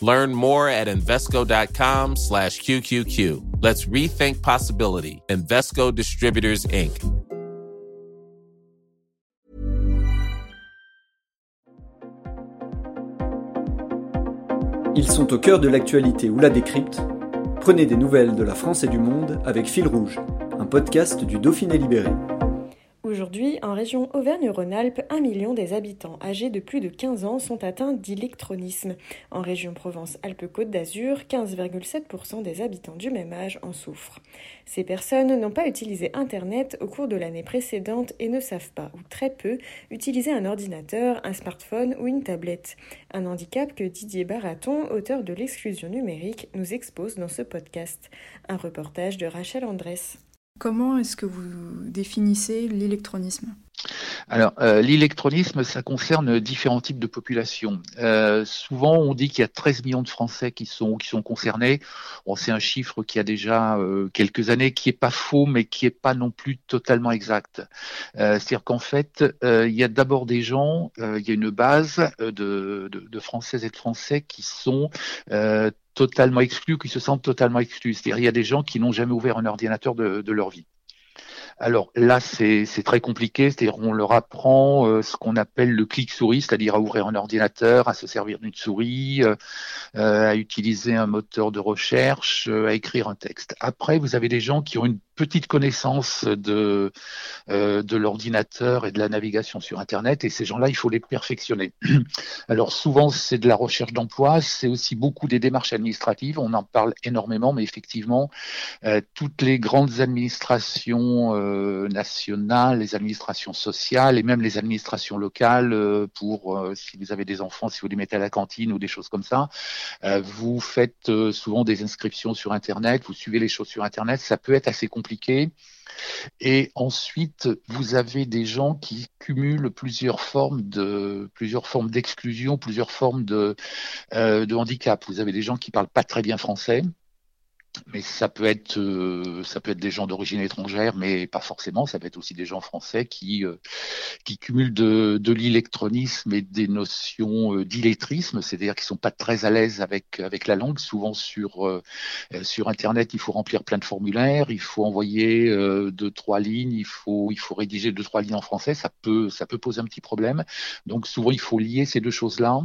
Learn more at Invesco.com slash QQQ. Let's rethink possibility. Invesco Distributors, Inc. Ils sont au cœur de l'actualité ou la décrypte. Prenez des nouvelles de la France et du monde avec Fil Rouge, un podcast du Dauphiné Libéré. Aujourd'hui, en région Auvergne-Rhône-Alpes, un million des habitants âgés de plus de 15 ans sont atteints d'électronisme. En région Provence-Alpes-Côte d'Azur, 15,7% des habitants du même âge en souffrent. Ces personnes n'ont pas utilisé Internet au cours de l'année précédente et ne savent pas, ou très peu, utiliser un ordinateur, un smartphone ou une tablette. Un handicap que Didier Baraton, auteur de l'exclusion numérique, nous expose dans ce podcast. Un reportage de Rachel Andrès. Comment est-ce que vous définissez l'électronisme? Alors, euh, l'électronisme, ça concerne différents types de populations. Euh, souvent, on dit qu'il y a 13 millions de Français qui sont, qui sont concernés. C'est un chiffre qui a déjà euh, quelques années, qui est pas faux, mais qui est pas non plus totalement exact. C'est-à-dire qu'en fait, il y a d'abord des gens, il y a une base de, de, de, Françaises et de Français qui sont totalement exclus, qui se sentent totalement exclus. C'est-à-dire il y a des gens qui n'ont jamais ouvert un ordinateur de, leur vie. Alors là, c'est très compliqué, c'est-à-dire on leur apprend euh, ce qu'on appelle le clic-souris, c'est-à-dire à ouvrir un ordinateur, à se servir d'une souris, euh, euh, à utiliser un moteur de recherche, à écrire un texte. Après, vous avez des gens qui ont une petite connaissance de, euh, de l'ordinateur et de la navigation sur Internet, et ces gens-là, il faut les perfectionner. Alors souvent, c'est de la recherche d'emploi, c'est aussi beaucoup des démarches administratives, on en parle énormément, mais effectivement, euh, toutes les grandes administrations euh, nationales, les administrations sociales et même les administrations locales, pour si vous avez des enfants, si vous les mettez à la cantine ou des choses comme ça, vous faites souvent des inscriptions sur Internet, vous suivez les choses sur Internet, ça peut être assez compliqué et ensuite, vous avez des gens qui cumulent plusieurs formes de plusieurs formes d'exclusion, plusieurs formes de, euh, de handicap. Vous avez des gens qui parlent pas très bien français, mais ça peut être euh, ça peut être des gens d'origine étrangère, mais pas forcément. Ça peut être aussi des gens français qui euh, qui cumulent de, de l'électronisme et des notions euh, d'illettrisme, c'est-à-dire qui sont pas très à l'aise avec avec la langue. Souvent sur euh, sur internet, il faut remplir plein de formulaires, il faut envoyer deux trois lignes, il faut il faut rédiger deux trois lignes en français. Ça peut ça peut poser un petit problème. Donc souvent il faut lier ces deux choses là.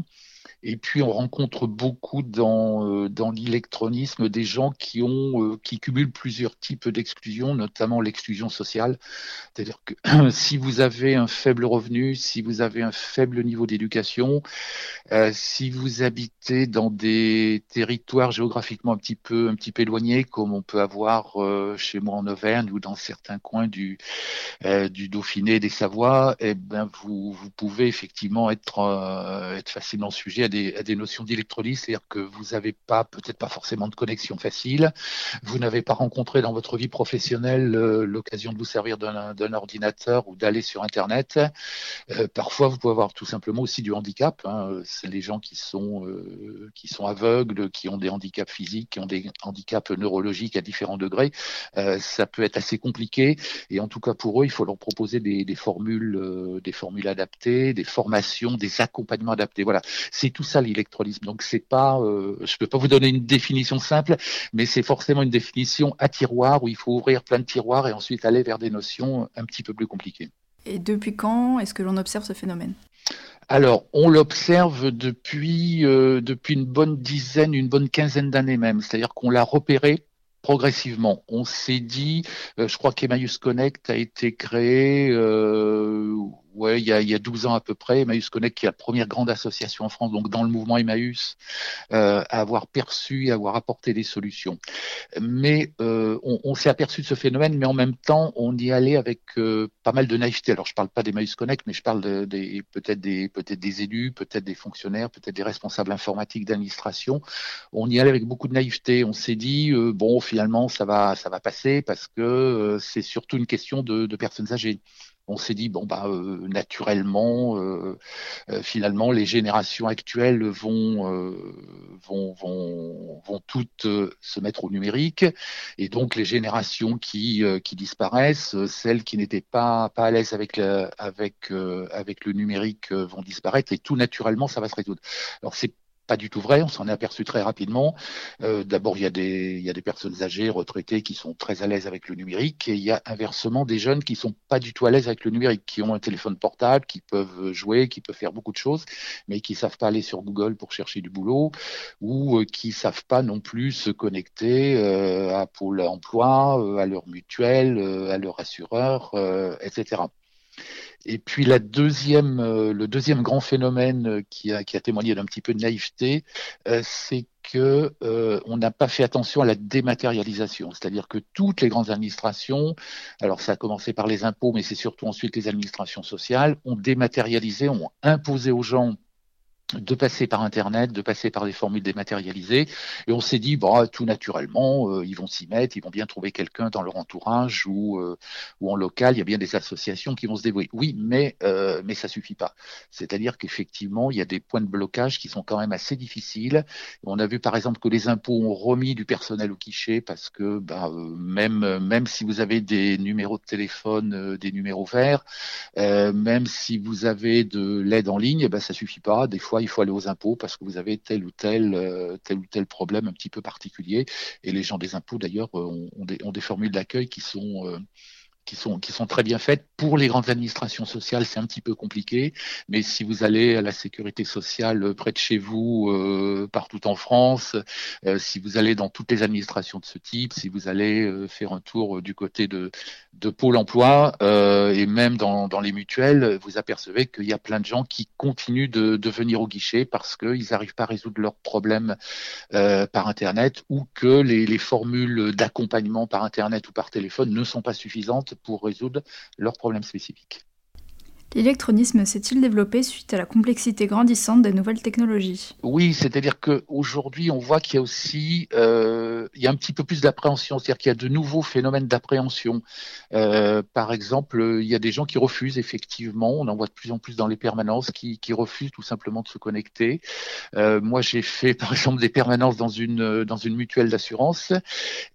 Et puis on rencontre beaucoup dans, euh, l'électronisme des gens euh, qui cumulent plusieurs types d'exclusion, notamment l'exclusion sociale. C'est-à-dire que si vous avez un faible revenu, si vous avez un faible niveau d'éducation, euh, si vous habitez dans des territoires géographiquement un petit peu éloignés, comme on peut avoir chez moi en Auvergne ou dans certains coins du euh, du Dauphiné, des Savoies, eh ben vous vous pouvez effectivement être être facilement sujet à des, notions d'électrolyse, c'est-à-dire que vous n'avez pas, peut-être pas forcément de connexion facile, vous n'avez pas rencontré dans votre vie professionnelle euh, l'occasion de vous servir d'un ordinateur ou d'aller sur Internet. Euh, parfois, vous pouvez avoir tout simplement aussi du handicap. Hein. C'est les gens qui sont, euh, qui sont aveugles, qui ont des handicaps physiques, qui ont des handicaps neurologiques à différents degrés. Ça peut être assez compliqué et en tout cas pour eux, il faut leur proposer des, formules, des formules adaptées, des formations, des accompagnements adaptés. Voilà, c'est tout ça l'électrolysme. Donc c'est pas, euh, je peux pas vous donner une définition simple, mais c'est forcément une définition à tiroir où il faut ouvrir plein de tiroirs et ensuite aller vers des notions un petit peu plus compliquées. Et depuis quand est-ce que l'on observe ce phénomène? Alors, on l'observe depuis, euh, depuis une bonne dizaine, une bonne quinzaine d'années même. C'est-à-dire qu'on l'a repéré progressivement. On s'est dit, euh, je crois qu'Emmaüs Connect a été créé, euh, ouais, il y, a, il y a 12 ans à peu près, Emmaüs Connect, qui est la première grande association en France, donc dans le mouvement Emmaüs, euh, à avoir perçu et avoir apporté des solutions. Mais euh, on, on s'est aperçu de ce phénomène, mais en même temps, on y allait avec euh, pas mal de naïveté. Alors, je parle pas d'Emmaüs Connect, mais je parle peut-être des peut-être des élus, peut-être des fonctionnaires, peut-être des responsables informatiques d'administration. On y allait avec beaucoup de naïveté. On s'est dit euh, bon, finalement, ça va ça va passer parce que euh, c'est surtout une question de, de personnes âgées on s'est dit bon bah euh, naturellement euh, euh, finalement les générations actuelles vont vont vont vont toutes se mettre au numérique. Et donc les générations qui qui disparaissent celles qui n'étaient pas pas à l'aise avec le, avec avec le numérique vont disparaître et tout naturellement ça va se résoudre. Alors c'est du tout vrai, on s'en est aperçu très rapidement. Euh, D'abord, il y, a des, personnes âgées, retraitées, qui sont très à l'aise avec le numérique, et il y a inversement des jeunes qui sont pas du tout à l'aise avec le numérique, qui ont un téléphone portable, qui peuvent jouer, qui peuvent faire beaucoup de choses, mais qui savent pas aller sur Google pour chercher du boulot, ou euh, qui savent pas non plus se connecter euh, à Pôle Emploi, euh, à leur mutuelle, à leur assureur, etc. Et puis euh, le deuxième grand phénomène euh, qui a, qui a témoigné d'un petit peu de naïveté, euh, c'est que euh, on n'a pas fait attention à la dématérialisation, c'est-à-dire que toutes les grandes administrations, alors ça a commencé par les impôts, mais c'est surtout ensuite les administrations sociales, ont dématérialisé, ont imposé aux gens de passer par Internet, de passer par des formules dématérialisées. Et on s'est dit, bah, tout naturellement, euh, ils vont s'y mettre, ils vont bien trouver quelqu'un dans leur entourage ou, euh, ou en local. Il y a bien des associations qui vont se débrouiller. Oui, mais, euh, mais ça suffit pas. C'est-à-dire qu'effectivement, il y a des points de blocage qui sont quand même assez difficiles. On a vu par exemple que les impôts ont remis du personnel au guichet parce que bah, même, même si vous avez des numéros de téléphone, des numéros verts, même si vous avez de l'aide en ligne, bah, ça suffit pas. Des fois, il faut aller aux impôts parce que vous avez tel ou tel, euh, tel ou tel problème un petit peu particulier. Et les gens des impôts, d'ailleurs, euh, ont, ont, des, ont, des, formules d'accueil qui sont euh, qui sont, qui sont très bien faites. Pour les grandes administrations sociales, c'est un petit peu compliqué, mais si vous allez à la sécurité sociale près de chez vous, euh, partout en France, euh, si vous allez dans toutes les administrations de ce type, si vous allez euh, faire un tour du côté de, de Pôle emploi et même dans, dans les mutuelles, vous apercevez qu'il y a plein de gens qui continuent de, de venir au guichet parce qu'ils n'arrivent pas à résoudre leurs problèmes par Internet ou que les, les formules d'accompagnement par Internet ou par téléphone ne sont pas suffisantes pour résoudre leurs problèmes spécifiques. L'électronisme s'est-il développé suite à la complexité grandissante des nouvelles technologies? Oui, c'est-à-dire qu'aujourd'hui, on voit qu'il y a aussi euh, il y a un petit peu plus d'appréhension, c'est-à-dire qu'il y a de nouveaux phénomènes d'appréhension. Euh, par exemple, il y a des gens qui refusent effectivement, on en voit de plus en plus dans les permanences, qui, qui refusent tout simplement de se connecter. Euh, moi, j'ai fait par exemple des permanences dans une dans une mutuelle d'assurance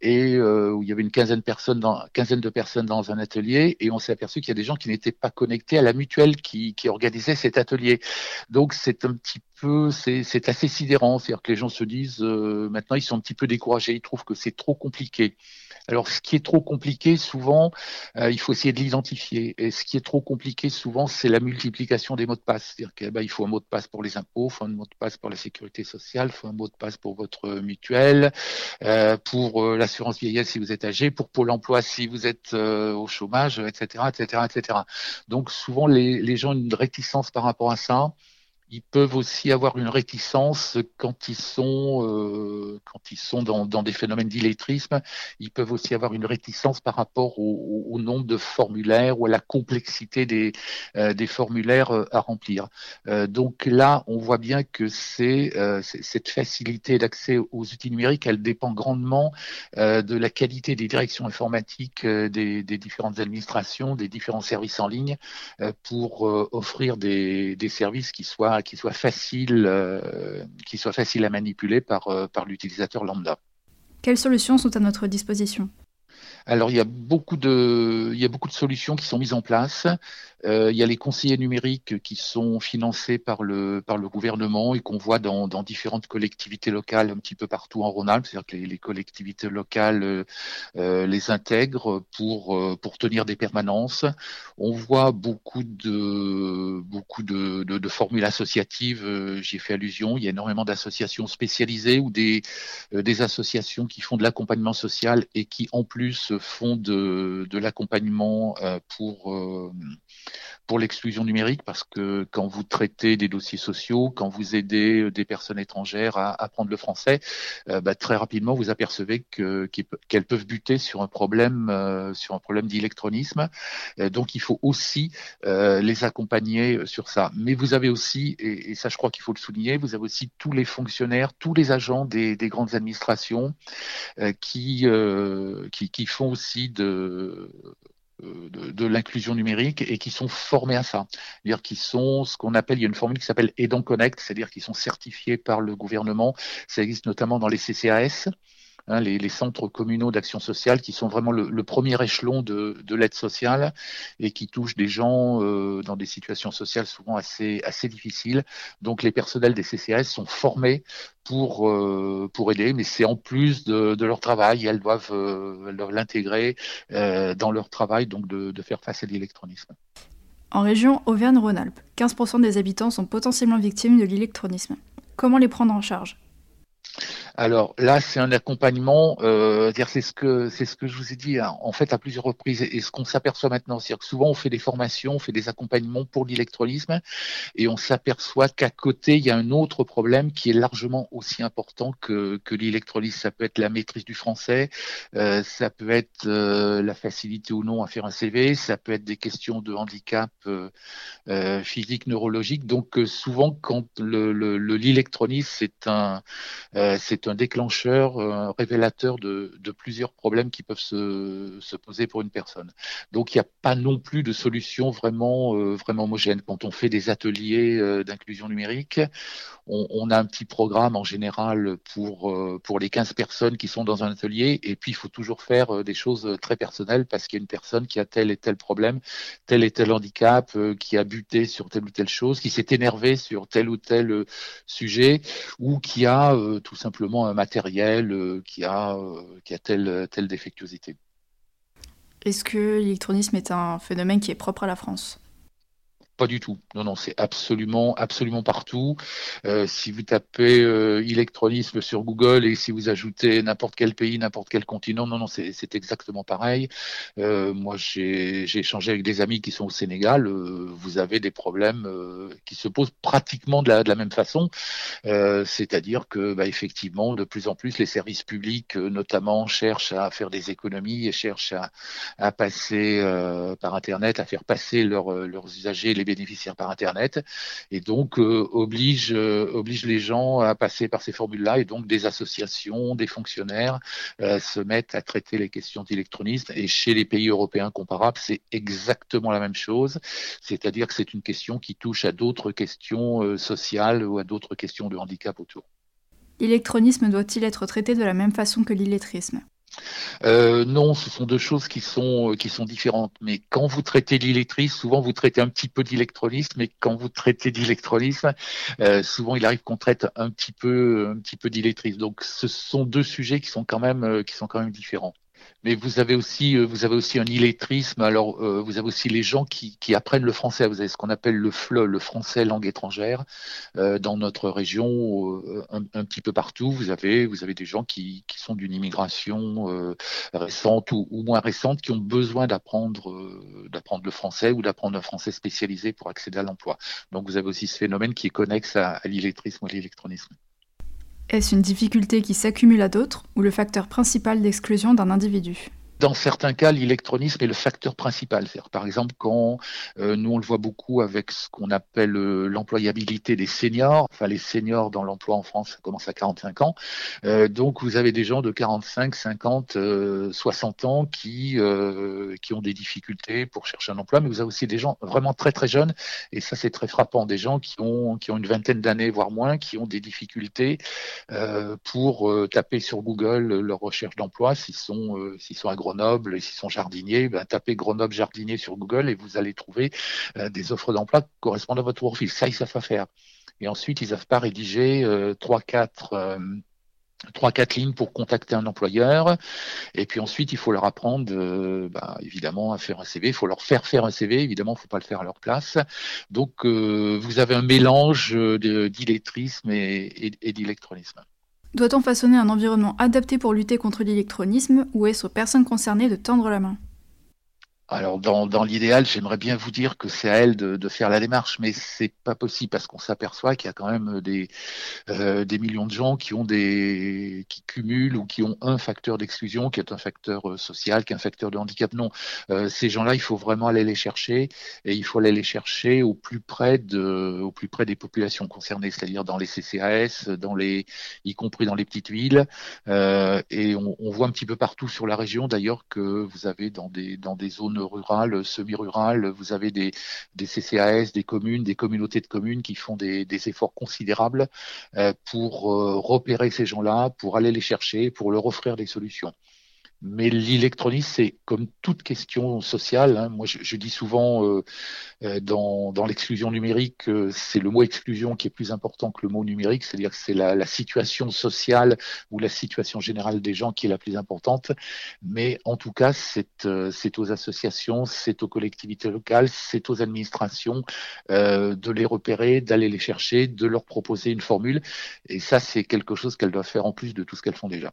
et où il y avait une quinzaine de personnes dans quinzaine de personnes dans un atelier et on s'est aperçu qu'il y a des gens qui n'étaient pas connectés à la qui organisait cet atelier. Donc c'est un petit peu, c'est assez sidérant, c'est-à-dire que les gens se disent euh, maintenant ils sont un petit peu découragés, ils trouvent que c'est trop compliqué. Alors, ce qui est trop compliqué, souvent, euh, il faut essayer de l'identifier. Et ce qui est trop compliqué, souvent, c'est la multiplication des mots de passe. C'est-à-dire qu'il bah, faut un mot de passe pour les impôts, il faut un mot de passe pour la sécurité sociale, il faut un mot de passe pour votre mutuelle, euh, pour euh, l'assurance vieillesse si vous êtes âgé, pour Pôle emploi si vous êtes euh, au chômage, etc., etc., etc. Donc, souvent, les, les gens ont une réticence par rapport à ça ils peuvent aussi avoir une réticence quand ils sont euh, quand ils sont dans, dans des phénomènes d'illettrisme. Ils peuvent aussi avoir une réticence par rapport au, au, nombre de formulaires ou à la complexité des euh, des formulaires euh, à remplir. Euh, donc là, on voit bien que c'est euh, cette facilité d'accès aux outils numériques, elle dépend grandement euh, de la qualité des directions informatiques des, des, différentes administrations, des différents services en ligne pour offrir des, des services qui soient qui soit facile, euh, qui soit facile à manipuler euh, par l'utilisateur lambda. Quelles solutions sont à notre disposition? Alors il y a beaucoup de il y a beaucoup de solutions qui sont mises en place. Euh, il y a les conseillers numériques qui sont financés par le par le gouvernement et qu'on voit dans, différentes collectivités locales un petit peu partout en Rhône-Alpes, c'est-à-dire que les, collectivités locales euh, les intègrent pour euh, pour tenir des permanences. On voit beaucoup de beaucoup de, formules associatives. Euh, j'y ai fait allusion. Il y a énormément d'associations spécialisées ou euh, des associations qui font de l'accompagnement social et qui en plus font de, de l'accompagnement pour pour l'exclusion numérique parce que quand vous traitez des dossiers sociaux, quand vous aidez euh, des personnes étrangères à apprendre le français, euh, bah, très rapidement vous apercevez que qu'elles peuvent buter sur un problème euh, sur un problème d'électronisme. donc il faut aussi les accompagner sur ça. Mais vous avez aussi, et, ça je crois qu'il faut le souligner, vous avez aussi tous les fonctionnaires, tous les agents des, des grandes administrations qui, qui, qui font aussi de euh, de, l'inclusion numérique et qui sont formés à ça. C'est-à-dire qui sont ce qu'on appelle, il y a une formule qui s'appelle Aidant Connect, c'est-à-dire qu'ils sont certifiés par le gouvernement. Ça existe notamment dans les CCAS. Hein, les, centres communaux d'action sociale qui sont vraiment le, premier échelon de, l'aide sociale et qui touchent des gens euh, dans des situations sociales souvent assez, assez difficiles. Donc les personnels des CCAS sont formés pour, euh, pour aider, mais c'est en plus de, leur travail, elles doivent euh, l'intégrer dans leur travail, donc de, de faire face à l'électronisme. En région Auvergne-Rhône-Alpes, 15% des habitants sont potentiellement victimes de l'électronisme. Comment les prendre en charge? Alors là, c'est un accompagnement. Euh, c'est ce que c'est ce que je vous ai dit hein, en fait à plusieurs reprises et, ce qu'on s'aperçoit maintenant, c'est que souvent on fait des formations, on fait des accompagnements pour l'électrolysme et on s'aperçoit qu'à côté il y a un autre problème qui est largement aussi important que que l'électrolysme. Ça peut être la maîtrise du français, euh, ça peut être euh, la facilité ou non à faire un CV, ça peut être des questions de handicap euh, physique, neurologique. Donc souvent quand le l'électrolysme c'est un c'est un déclencheur, un révélateur de, plusieurs problèmes qui peuvent se, poser pour une personne. Donc il n'y a pas non plus de solution vraiment, euh, vraiment homogène. Quand on fait des ateliers euh, d'inclusion numérique, on, a un petit programme en général pour, euh, pour les 15 personnes qui sont dans un atelier, et puis il faut toujours faire des choses très personnelles parce qu'il y a une personne qui a tel et tel problème, tel et tel handicap, qui a buté sur telle ou telle chose, qui s'est énervé sur tel ou tel sujet, ou qui a tout simplement un matériel euh, qui a, euh, qui a telle, telle défectuosité. Est-ce que l'électronisme est un phénomène qui est propre à la France? Pas du tout. Non, non, c'est absolument, absolument partout. Euh, si vous tapez euh, électronisme sur Google et si vous ajoutez n'importe quel pays, n'importe quel continent, non, non, c'est exactement pareil. Euh, moi, j'ai échangé avec des amis qui sont au Sénégal. Vous avez des problèmes qui se posent pratiquement de la, même façon. C'est-à-dire que, bah, effectivement, de plus en plus, les services publics, notamment, cherchent à faire des économies et cherchent à, à passer par Internet, à faire passer leurs usagers les bénéficiaires par Internet. Et donc euh, oblige, euh, oblige les gens à passer par ces formules-là. Et donc des associations, des fonctionnaires euh, se mettent à traiter les questions d'électronisme et chez les pays européens comparables, c'est exactement la même chose, c'est-à-dire que c'est une question qui touche à d'autres questions sociales ou à d'autres questions de handicap autour. L'électronisme doit-il être traité de la même façon que l'illettrisme? Euh, non, ce sont deux choses qui sont euh, qui sont différentes. Mais quand vous traitez l'illettrisme, souvent vous traitez un petit peu d'électronisme, mais quand vous traitez d'électronisme, euh, souvent il arrive qu'on traite un petit peu un petit peu. Donc ce sont deux sujets qui sont quand même qui sont quand même différents mais vous avez aussi euh, vous avez aussi un illettrisme. Alors euh, vous avez aussi les gens qui, qui, apprennent le français. Vous avez ce qu'on appelle le FLE, le français langue étrangère, euh, dans notre région, euh, un, petit peu partout. Vous avez vous avez des gens qui, qui sont d'une immigration euh, récente ou, ou, moins récente, qui ont besoin d'apprendre d'apprendre le français ou d'apprendre un français spécialisé pour accéder à l'emploi. Donc vous avez aussi ce phénomène qui est connexe à, à l'illettrisme ou à l'électronisme. Est-ce une difficulté qui s'accumule à d'autres ou le facteur principal d'exclusion d'un individu? Dans certains cas, l'électronisme est le facteur principal. Par exemple, quand euh, nous on le voit beaucoup avec ce qu'on appelle euh, l'employabilité des seniors, enfin les seniors dans l'emploi en France, ça commence à 45 ans. Euh, donc vous avez des gens de 45, 50, 60 ans qui qui ont des difficultés pour chercher un emploi, mais vous avez aussi des gens vraiment très très jeunes, et ça c'est très frappant, des gens qui ont qui ont une vingtaine d'années voire moins, qui ont des difficultés pour taper sur Google leur recherche d'emploi s'ils sont s'ils sont Grenoble et s'ils sont jardiniers, ben, tapez Grenoble jardinier sur Google et vous allez trouver euh, des offres d'emploi correspondant à votre profil. Ça, ils savent faire. Et ensuite, ils savent pas rédiger euh, trois, quatre euh, trois quatre lignes pour contacter un employeur. Et puis ensuite il faut leur apprendre ben, évidemment à faire un CV il faut leur faire faire un CV évidemment il faut pas le faire à leur place. Donc vous avez un mélange d'illettrisme et, et, et d'électronisme Doit-on façonner un environnement adapté pour lutter contre l'électronisme ou est-ce aux personnes concernées de tendre la main? Alors dans, dans l'idéal, j'aimerais bien vous dire que c'est à elle de, de, faire la démarche, mais c'est pas possible parce qu'on s'aperçoit qu'il y a quand même des, euh, des millions de gens qui ont des qui cumulent ou qui ont un facteur d'exclusion, qui est un facteur euh, social, qui est un facteur de handicap. Non, euh, ces gens-là, il faut vraiment aller les chercher et il faut aller les chercher au plus près de au plus près des populations concernées, c'est-à-dire dans les CCAS, dans les y compris dans les petites villes. Euh, et on, on voit un petit peu partout sur la région d'ailleurs que vous avez dans des dans des zones rurales, semi-rurales, vous avez des, CCAS, des communes, des communautés de communes qui font des, des efforts considérables euh, pour euh, repérer ces gens-là, pour aller les chercher, pour leur offrir des solutions. Mais l'électronisme, c'est comme toute question sociale. Hein. Moi, je, dis souvent euh, euh dans, l'exclusion numérique, euh, c'est le mot exclusion qui est plus important que le mot numérique, c'est-à-dire que c'est la, situation sociale ou la situation générale des gens qui est la plus importante. Mais en tout cas, c'est euh, aux associations, c'est aux collectivités locales, c'est aux administrations de les repérer, d'aller les chercher, de leur proposer une formule. Et ça, c'est quelque chose qu'elles doivent faire en plus de tout ce qu'elles font déjà.